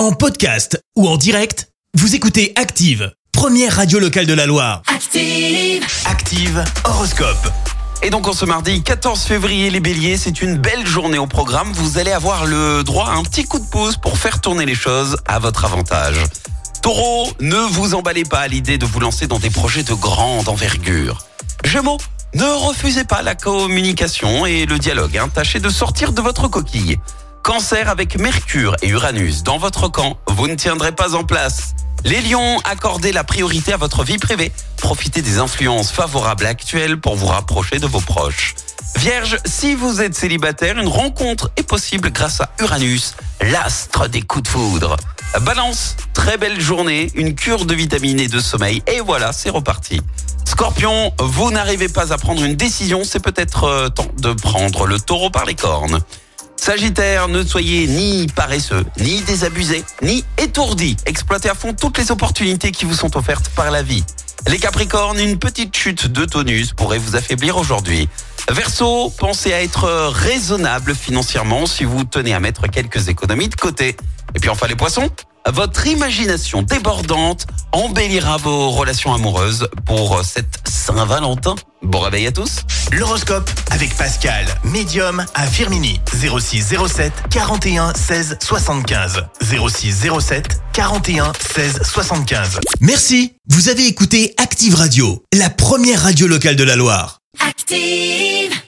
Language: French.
En podcast ou en direct, vous écoutez Active, première radio locale de la Loire. Active. Active Horoscope. Et donc en ce mardi 14 février, les béliers, c'est une belle journée au programme. Vous allez avoir le droit à un petit coup de pouce pour faire tourner les choses à votre avantage. Taureau, ne vous emballez pas à l'idée de vous lancer dans des projets de grande envergure. Gémeaux, ne refusez pas la communication et le dialogue. hein. Tâchez de sortir de votre coquille. Cancer avec Mercure et Uranus dans votre camp, vous ne tiendrez pas en place. Les lions, accordez la priorité à votre vie privée. Profitez des influences favorables actuelles pour vous rapprocher de vos proches. Vierge, si vous êtes célibataire, une rencontre est possible grâce à Uranus, l'astre des coups de foudre. Balance, très belle journée, une cure de vitamines et de sommeil, et voilà, c'est reparti. Scorpion, vous n'arrivez pas à prendre une décision, c'est peut-être euh, temps de prendre le taureau par les cornes. Sagittaire, ne soyez ni paresseux, ni désabusé, ni étourdi. Exploitez à fond toutes les opportunités qui vous sont offertes par la vie. Les Capricornes, une petite chute de tonus pourrait vous affaiblir aujourd'hui. Verseau, pensez à être raisonnable financièrement si vous tenez à mettre quelques économies de côté. Et puis enfin les poissons, votre imagination débordante embellira vos relations amoureuses pour cette Saint-Valentin. Bon réveil à tous. L'horoscope avec Pascal, médium à Firmini. 06 07 41 16 75. 06 07 41 16 75. Merci, vous avez écouté Active Radio, la première radio locale de la Loire. Active.